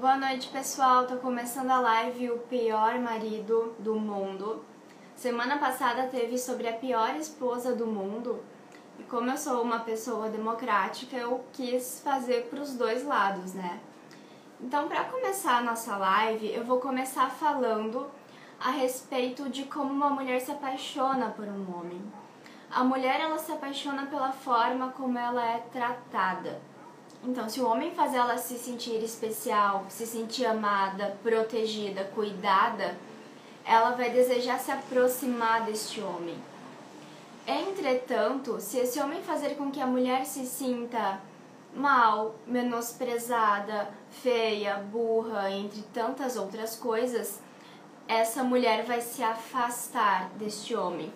Boa noite, pessoal. Tô começando a live O Pior Marido do Mundo. Semana passada teve sobre a pior esposa do mundo. E como eu sou uma pessoa democrática, eu quis fazer para os dois lados, né? Então, para começar a nossa live, eu vou começar falando a respeito de como uma mulher se apaixona por um homem. A mulher ela se apaixona pela forma como ela é tratada. Então, se o homem faz ela se sentir especial, se sentir amada, protegida, cuidada, ela vai desejar se aproximar deste homem. Entretanto, se esse homem fazer com que a mulher se sinta mal, menosprezada, feia, burra, entre tantas outras coisas, essa mulher vai se afastar deste homem.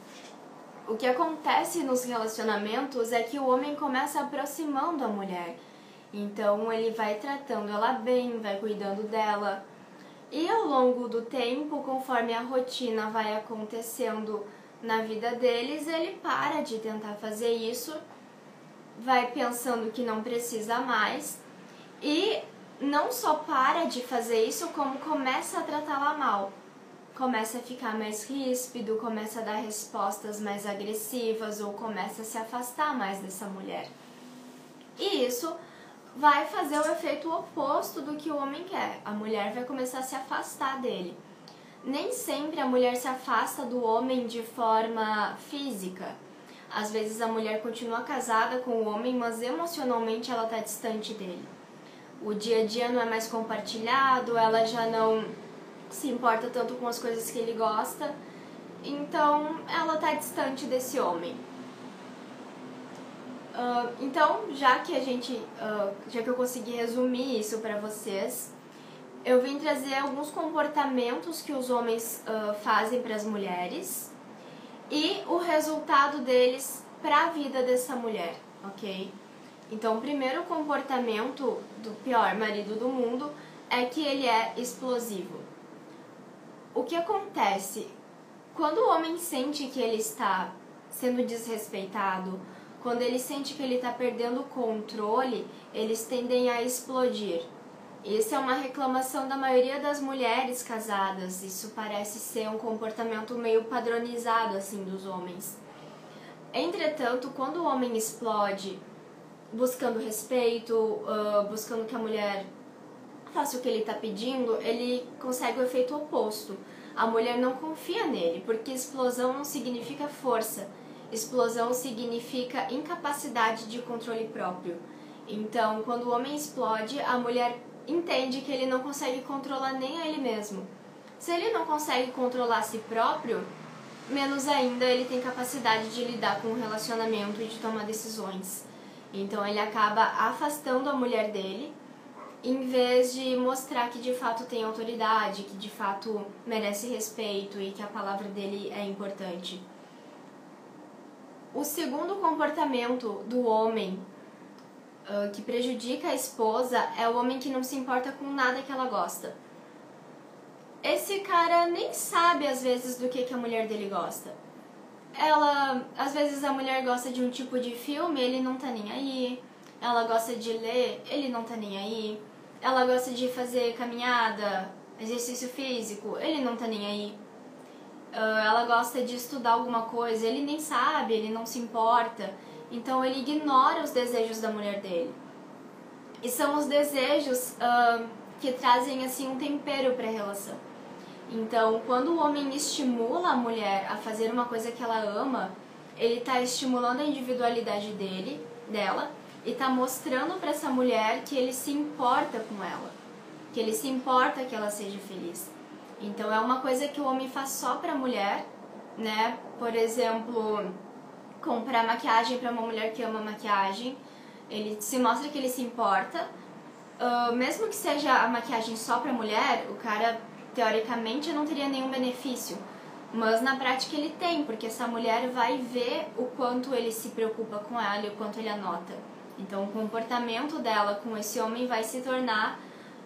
O que acontece nos relacionamentos é que o homem começa aproximando a mulher então ele vai tratando ela bem, vai cuidando dela. E ao longo do tempo, conforme a rotina vai acontecendo na vida deles, ele para de tentar fazer isso, vai pensando que não precisa mais e não só para de fazer isso, como começa a tratá-la mal. Começa a ficar mais ríspido, começa a dar respostas mais agressivas ou começa a se afastar mais dessa mulher. E isso vai fazer o efeito oposto do que o homem quer. A mulher vai começar a se afastar dele. Nem sempre a mulher se afasta do homem de forma física. Às vezes a mulher continua casada com o homem, mas emocionalmente ela está distante dele. O dia a dia não é mais compartilhado, ela já não se importa tanto com as coisas que ele gosta, então ela está distante desse homem. Uh, então, já que a gente, uh, já que eu consegui resumir isso para vocês, eu vim trazer alguns comportamentos que os homens uh, fazem para as mulheres e o resultado deles para a vida dessa mulher, ok? Então, o primeiro comportamento do pior marido do mundo é que ele é explosivo. O que acontece quando o homem sente que ele está sendo desrespeitado quando ele sente que ele está perdendo o controle, eles tendem a explodir. Isso é uma reclamação da maioria das mulheres casadas. Isso parece ser um comportamento meio padronizado assim dos homens. Entretanto, quando o homem explode, buscando respeito, uh, buscando que a mulher faça o que ele está pedindo, ele consegue o efeito oposto. A mulher não confia nele, porque explosão não significa força Explosão significa incapacidade de controle próprio. Então, quando o homem explode, a mulher entende que ele não consegue controlar nem a ele mesmo. Se ele não consegue controlar a si próprio, menos ainda ele tem capacidade de lidar com o relacionamento e de tomar decisões. Então ele acaba afastando a mulher dele, em vez de mostrar que de fato tem autoridade, que de fato merece respeito e que a palavra dele é importante. O segundo comportamento do homem uh, que prejudica a esposa é o homem que não se importa com nada que ela gosta. Esse cara nem sabe às vezes do que, que a mulher dele gosta. Ela, às vezes a mulher gosta de um tipo de filme, ele não tá nem aí. Ela gosta de ler, ele não tá nem aí. Ela gosta de fazer caminhada, exercício físico, ele não tá nem aí ela gosta de estudar alguma coisa, ele nem sabe, ele não se importa. Então ele ignora os desejos da mulher dele. E são os desejos uh, que trazem assim um tempero para a relação. Então, quando o homem estimula a mulher a fazer uma coisa que ela ama, ele está estimulando a individualidade dele, dela, e está mostrando para essa mulher que ele se importa com ela, que ele se importa que ela seja feliz. Então é uma coisa que o homem faz só para a mulher, né? Por exemplo, comprar maquiagem para uma mulher que ama maquiagem, ele se mostra que ele se importa. Uh, mesmo que seja a maquiagem só para mulher, o cara teoricamente não teria nenhum benefício. Mas na prática ele tem, porque essa mulher vai ver o quanto ele se preocupa com ela e o quanto ele anota. Então o comportamento dela com esse homem vai se tornar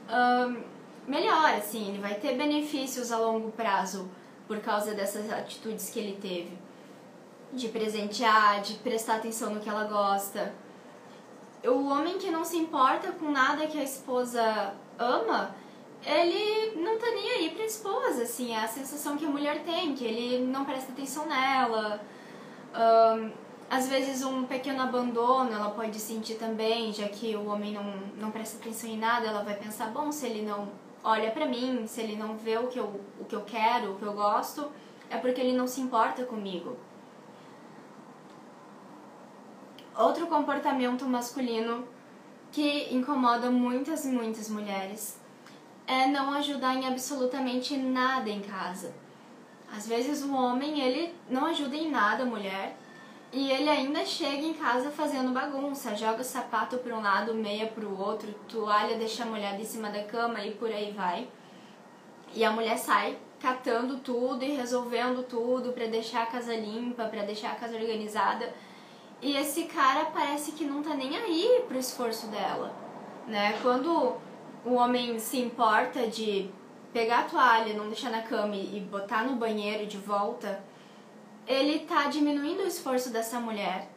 uh, melhor, assim, ele vai ter benefícios a longo prazo por causa dessas atitudes que ele teve. De presentear, de prestar atenção no que ela gosta. O homem que não se importa com nada que a esposa ama, ele não tá nem aí pra esposa, assim, é a sensação que a mulher tem, que ele não presta atenção nela. Um, às vezes um pequeno abandono ela pode sentir também, já que o homem não, não presta atenção em nada, ela vai pensar, bom, se ele não olha pra mim, se ele não vê o que eu, o que eu quero, o que eu gosto, é porque ele não se importa comigo. Outro comportamento masculino que incomoda muitas, muitas mulheres é não ajudar em absolutamente nada em casa. Às vezes o homem, ele não ajuda em nada a mulher e ele ainda chega em casa fazendo bagunça, joga o sapato para um lado, meia para o outro, toalha deixa molhada em cima da cama e por aí vai. E a mulher sai catando tudo e resolvendo tudo para deixar a casa limpa, para deixar a casa organizada. E esse cara parece que não tá nem aí pro esforço dela, né? Quando o homem se importa de pegar a toalha, não deixar na cama e botar no banheiro de volta, ele tá diminuindo o esforço dessa mulher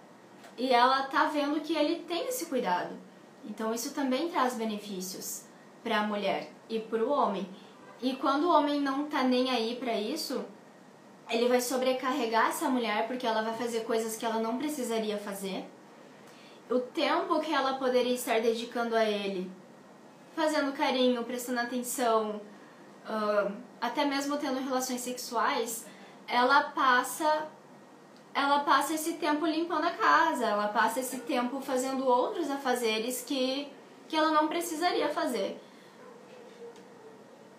e ela tá vendo que ele tem esse cuidado. Então isso também traz benefícios para a mulher e para o homem. E quando o homem não tá nem aí para isso, ele vai sobrecarregar essa mulher porque ela vai fazer coisas que ela não precisaria fazer. O tempo que ela poderia estar dedicando a ele fazendo carinho, prestando atenção, uh, até mesmo tendo relações sexuais, ela passa ela passa esse tempo limpando a casa, ela passa esse tempo fazendo outros afazeres que, que ela não precisaria fazer.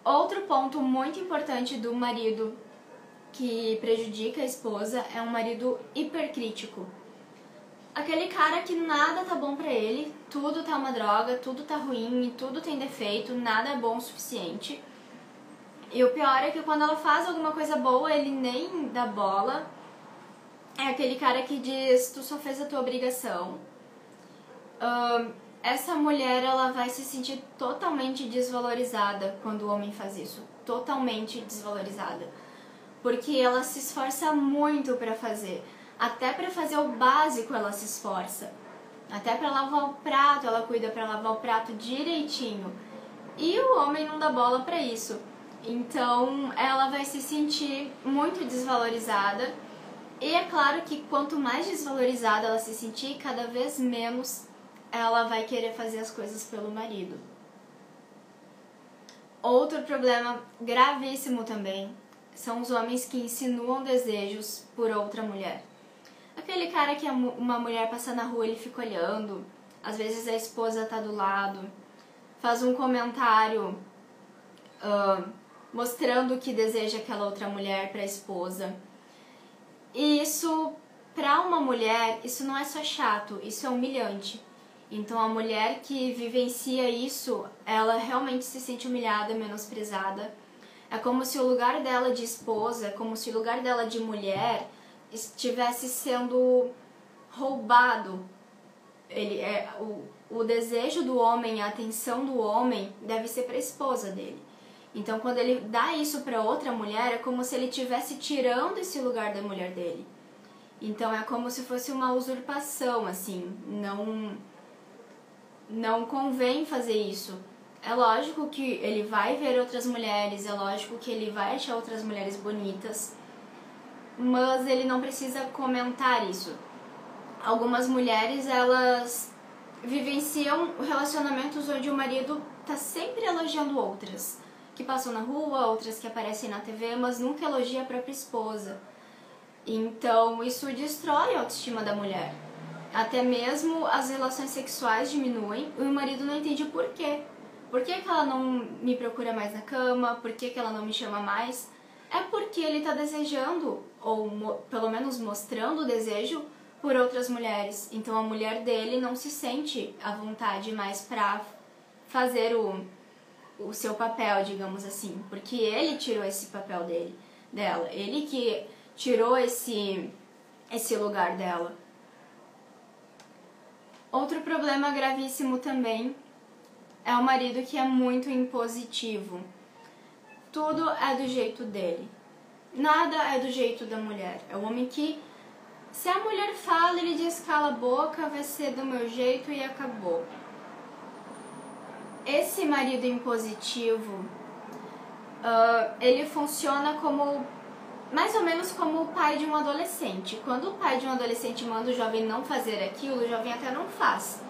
Outro ponto muito importante do marido que prejudica a esposa é um marido hipercrítico aquele cara que nada tá bom pra ele, tudo tá uma droga, tudo tá ruim, tudo tem defeito, nada é bom o suficiente. E o pior é que quando ela faz alguma coisa boa, ele nem dá bola. É aquele cara que diz, tu só fez a tua obrigação. Essa mulher, ela vai se sentir totalmente desvalorizada quando o homem faz isso. Totalmente desvalorizada. Porque ela se esforça muito para fazer até para fazer o básico ela se esforça. Até para lavar o prato, ela cuida para lavar o prato direitinho. E o homem não dá bola para isso. Então, ela vai se sentir muito desvalorizada. E é claro que quanto mais desvalorizada ela se sentir, cada vez menos ela vai querer fazer as coisas pelo marido. Outro problema gravíssimo também são os homens que insinuam desejos por outra mulher. Aquele cara que uma mulher passa na rua ele fica olhando, às vezes a esposa tá do lado, faz um comentário uh, mostrando que deseja aquela outra mulher para a esposa. E isso, para uma mulher, isso não é só chato, isso é humilhante. Então a mulher que vivencia isso, ela realmente se sente humilhada, menosprezada. É como se o lugar dela de esposa, é como se o lugar dela de mulher estivesse sendo roubado. Ele é o, o desejo do homem, a atenção do homem deve ser para a esposa dele. Então, quando ele dá isso para outra mulher, é como se ele estivesse tirando esse lugar da mulher dele. Então, é como se fosse uma usurpação, assim. Não, não convém fazer isso. É lógico que ele vai ver outras mulheres, é lógico que ele vai achar outras mulheres bonitas, mas ele não precisa comentar isso. Algumas mulheres, elas vivenciam relacionamentos onde o marido tá sempre elogiando outras, que passam na rua, outras que aparecem na TV, mas nunca elogia a própria esposa. Então, isso destrói a autoestima da mulher. Até mesmo as relações sexuais diminuem e o marido não entende por quê. Por que, que ela não me procura mais na cama? Por que, que ela não me chama mais? é porque ele está desejando, ou pelo menos mostrando o desejo por outras mulheres. Então a mulher dele não se sente à vontade mais para fazer o, o seu papel, digamos assim, porque ele tirou esse papel dele, dela, ele que tirou esse esse lugar dela. Outro problema gravíssimo também é o marido que é muito impositivo tudo é do jeito dele. Nada é do jeito da mulher. É o homem que, se a mulher fala, ele diz cala a boca, vai ser do meu jeito e acabou. Esse marido impositivo, uh, ele funciona como mais ou menos como o pai de um adolescente. Quando o pai de um adolescente manda o jovem não fazer aquilo, o jovem até não faz.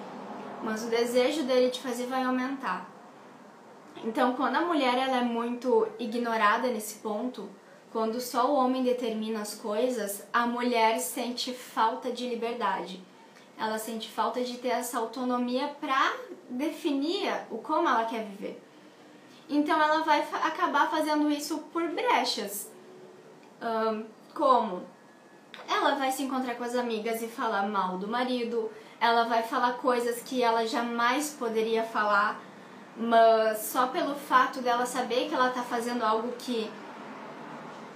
Mas o desejo dele de fazer vai aumentar. Então, quando a mulher ela é muito ignorada nesse ponto, quando só o homem determina as coisas, a mulher sente falta de liberdade. Ela sente falta de ter essa autonomia para definir o como ela quer viver. Então ela vai acabar fazendo isso por brechas. Um, como? Ela vai se encontrar com as amigas e falar mal do marido, ela vai falar coisas que ela jamais poderia falar, mas só pelo fato dela saber que ela tá fazendo algo que,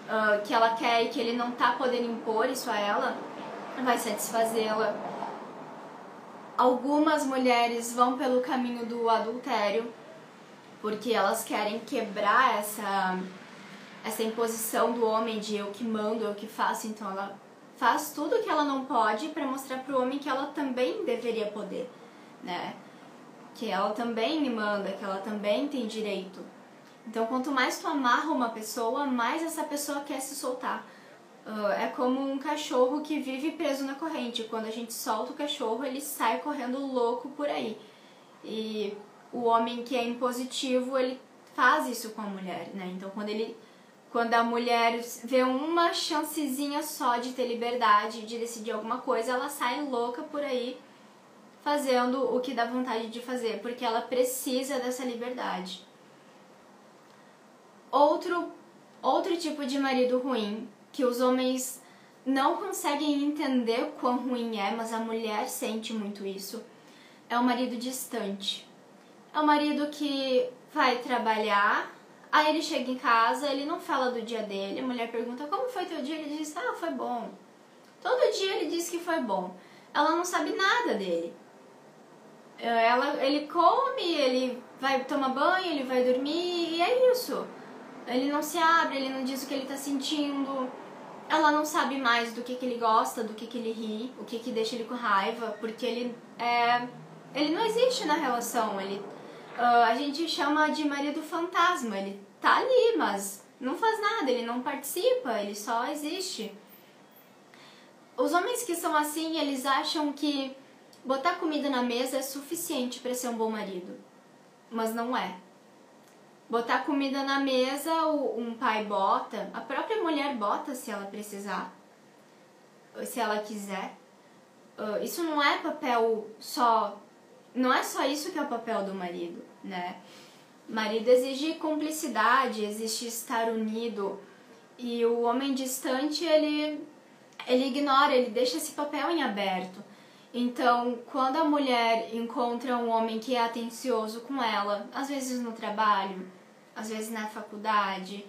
uh, que ela quer e que ele não tá podendo impor isso a ela, vai satisfazê-la. Algumas mulheres vão pelo caminho do adultério, porque elas querem quebrar essa essa imposição do homem de eu que mando, eu que faço, então ela faz tudo que ela não pode para mostrar pro homem que ela também deveria poder, né? Que ela também me manda, que ela também tem direito. Então, quanto mais tu amarra uma pessoa, mais essa pessoa quer se soltar. Uh, é como um cachorro que vive preso na corrente. Quando a gente solta o cachorro, ele sai correndo louco por aí. E o homem que é impositivo, ele faz isso com a mulher, né? Então, quando ele quando a mulher vê uma chancezinha só de ter liberdade, de decidir alguma coisa, ela sai louca por aí fazendo o que dá vontade de fazer, porque ela precisa dessa liberdade. Outro outro tipo de marido ruim que os homens não conseguem entender quão ruim é, mas a mulher sente muito isso. É o marido distante. É o marido que vai trabalhar, Aí ele chega em casa, ele não fala do dia dele, a mulher pergunta como foi teu dia, ele diz, ah, foi bom. Todo dia ele diz que foi bom. Ela não sabe nada dele. Ela, ele come, ele vai tomar banho, ele vai dormir e é isso. Ele não se abre, ele não diz o que ele tá sentindo. Ela não sabe mais do que, que ele gosta, do que, que ele ri, o que, que deixa ele com raiva, porque ele é. Ele não existe na relação. Ele, uh, a gente chama de marido fantasma. Ele tá ali, mas não faz nada, ele não participa, ele só existe. Os homens que são assim, eles acham que botar comida na mesa é suficiente para ser um bom marido, mas não é. Botar comida na mesa, um pai bota, a própria mulher bota se ela precisar, se ela quiser. Ah, isso não é papel só, não é só isso que é o papel do marido, né? Marido exige cumplicidade, existe estar unido. E o homem distante, ele, ele ignora, ele deixa esse papel em aberto. Então, quando a mulher encontra um homem que é atencioso com ela, às vezes no trabalho, às vezes na faculdade,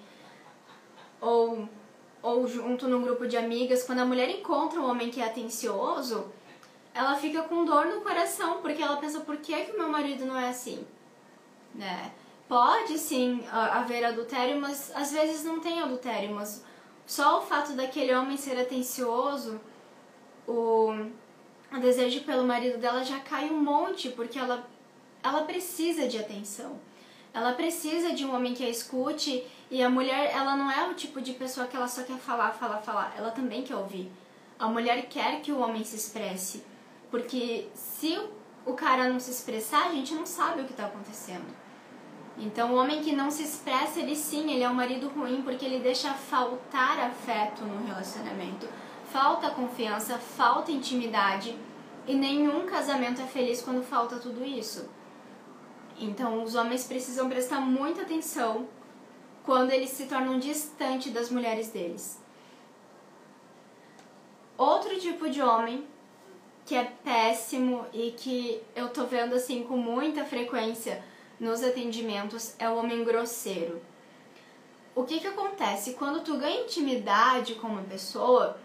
ou, ou junto num grupo de amigas, quando a mulher encontra um homem que é atencioso, ela fica com dor no coração, porque ela pensa, por que, que o meu marido não é assim? Né? Pode sim haver adultério, mas às vezes não tem adultério, mas só o fato daquele homem ser atencioso, o, o desejo pelo marido dela já cai um monte, porque ela, ela precisa de atenção. Ela precisa de um homem que a escute e a mulher, ela não é o tipo de pessoa que ela só quer falar, falar, falar. Ela também quer ouvir. A mulher quer que o homem se expresse, porque se o cara não se expressar, a gente não sabe o que está acontecendo. Então, o homem que não se expressa, ele sim, ele é um marido ruim porque ele deixa faltar afeto no relacionamento. Falta confiança, falta intimidade e nenhum casamento é feliz quando falta tudo isso. Então, os homens precisam prestar muita atenção quando eles se tornam distantes das mulheres deles. Outro tipo de homem que é péssimo e que eu tô vendo assim com muita frequência nos atendimentos é o homem grosseiro. O que que acontece? Quando tu ganha intimidade com uma pessoa,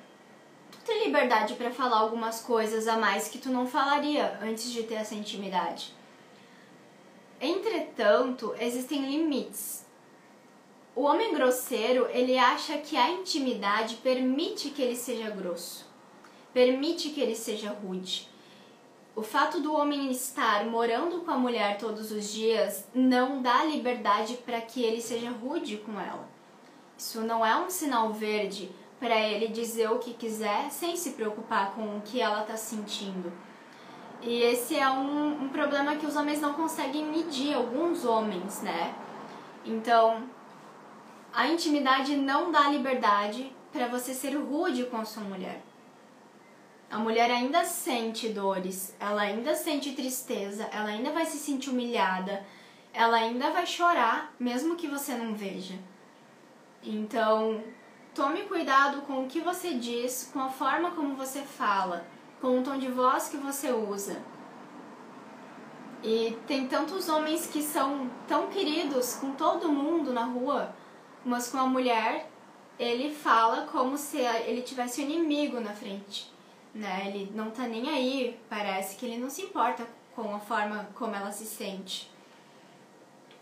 tu tem liberdade para falar algumas coisas a mais que tu não falaria antes de ter essa intimidade. Entretanto, existem limites. O homem grosseiro, ele acha que a intimidade permite que ele seja grosso, permite que ele seja rude. O fato do homem estar morando com a mulher todos os dias não dá liberdade para que ele seja rude com ela. Isso não é um sinal verde para ele dizer o que quiser sem se preocupar com o que ela está sentindo. E esse é um, um problema que os homens não conseguem medir, alguns homens, né? Então, a intimidade não dá liberdade para você ser rude com a sua mulher. A mulher ainda sente dores, ela ainda sente tristeza, ela ainda vai se sentir humilhada, ela ainda vai chorar, mesmo que você não veja. Então, tome cuidado com o que você diz, com a forma como você fala, com o tom de voz que você usa. E tem tantos homens que são tão queridos com todo mundo na rua, mas com a mulher ele fala como se ele tivesse um inimigo na frente né? Ele não tá nem aí, parece que ele não se importa com a forma como ela se sente.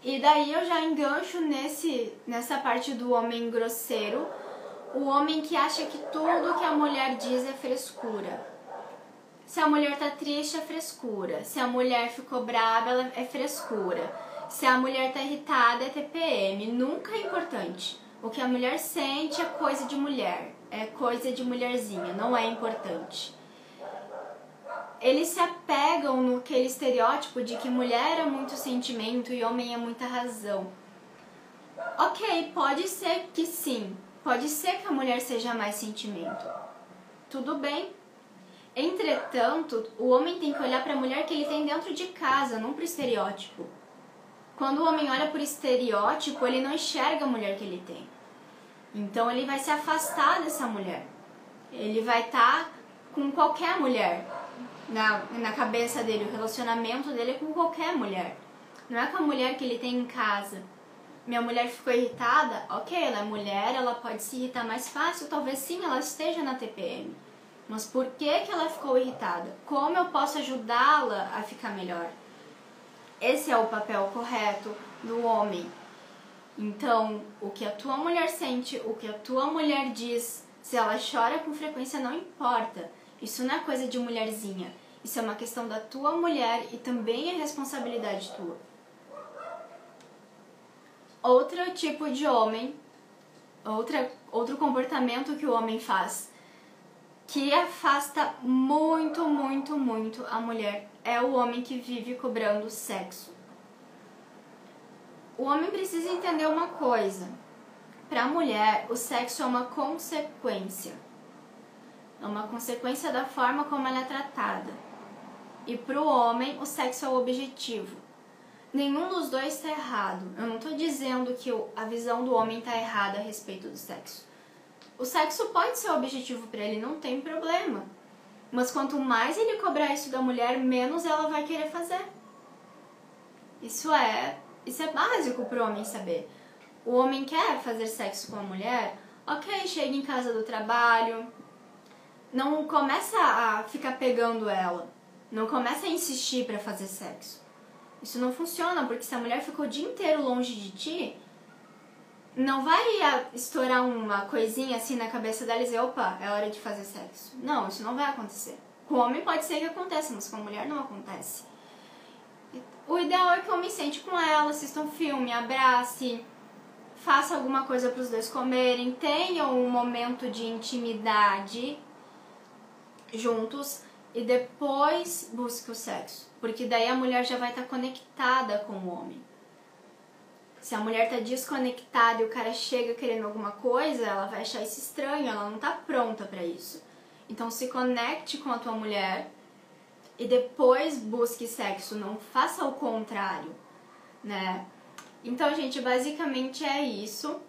E daí eu já engancho nesse, nessa parte do homem grosseiro, o homem que acha que tudo que a mulher diz é frescura. Se a mulher tá triste é frescura, se a mulher ficou brava ela é frescura, se a mulher tá irritada é TPM, nunca é importante. O que a mulher sente é coisa de mulher é coisa de mulherzinha, não é importante. Eles se apegam no aquele estereótipo de que mulher é muito sentimento e homem é muita razão. Ok, pode ser que sim, pode ser que a mulher seja mais sentimento. Tudo bem. Entretanto, o homem tem que olhar para a mulher que ele tem dentro de casa, não para o estereótipo. Quando o homem olha o estereótipo, ele não enxerga a mulher que ele tem. Então ele vai se afastar dessa mulher. Ele vai estar tá com qualquer mulher na, na cabeça dele. O relacionamento dele é com qualquer mulher. Não é com a mulher que ele tem em casa. Minha mulher ficou irritada? Ok, ela é mulher, ela pode se irritar mais fácil. Talvez sim ela esteja na TPM. Mas por que, que ela ficou irritada? Como eu posso ajudá-la a ficar melhor? Esse é o papel correto do homem então, o que a tua mulher sente, o que a tua mulher diz, se ela chora com frequência, não importa. Isso não é coisa de mulherzinha. Isso é uma questão da tua mulher e também é responsabilidade tua. Outro tipo de homem, outra, outro comportamento que o homem faz que afasta muito, muito, muito a mulher é o homem que vive cobrando sexo o homem precisa entender uma coisa. Para a mulher, o sexo é uma consequência. É uma consequência da forma como ela é tratada. E para o homem, o sexo é o objetivo. Nenhum dos dois está errado. Eu não estou dizendo que a visão do homem está errada a respeito do sexo. O sexo pode ser o objetivo para ele, não tem problema. Mas quanto mais ele cobrar isso da mulher, menos ela vai querer fazer. Isso é isso é básico para o homem saber. O homem quer fazer sexo com a mulher, ok, chega em casa do trabalho, não começa a ficar pegando ela, não começa a insistir para fazer sexo. Isso não funciona, porque se a mulher ficou o dia inteiro longe de ti, não vai estourar uma coisinha assim na cabeça dela e dizer, opa, é hora de fazer sexo. Não, isso não vai acontecer. Com o homem pode ser que aconteça, mas com a mulher não acontece. O ideal é que o homem sente com ela, assista um filme, abrace, faça alguma coisa para os dois comerem, tenham um momento de intimidade juntos e depois busque o sexo. Porque daí a mulher já vai estar tá conectada com o homem. Se a mulher está desconectada e o cara chega querendo alguma coisa, ela vai achar isso estranho, ela não está pronta para isso. Então se conecte com a tua mulher e depois busque sexo, não faça o contrário, né? Então, gente, basicamente é isso.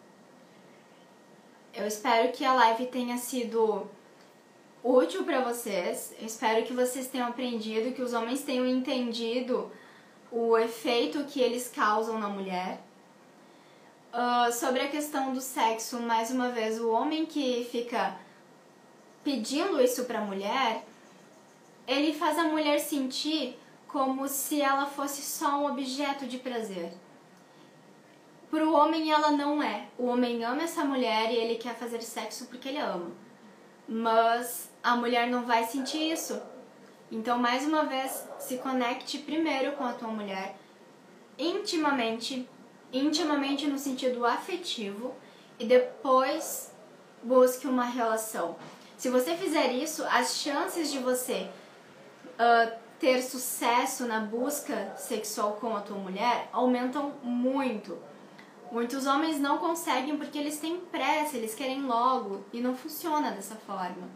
Eu espero que a live tenha sido útil para vocês. Eu espero que vocês tenham aprendido, que os homens tenham entendido o efeito que eles causam na mulher. Uh, sobre a questão do sexo, mais uma vez, o homem que fica pedindo isso pra mulher, ele faz a mulher sentir como se ela fosse só um objeto de prazer. Para o homem, ela não é. O homem ama essa mulher e ele quer fazer sexo porque ele ama. Mas a mulher não vai sentir isso. Então, mais uma vez, se conecte primeiro com a tua mulher, intimamente, intimamente no sentido afetivo, e depois busque uma relação. Se você fizer isso, as chances de você uh, ter sucesso na busca sexual com a tua mulher aumentam muito. Muitos homens não conseguem porque eles têm pressa, eles querem logo e não funciona dessa forma.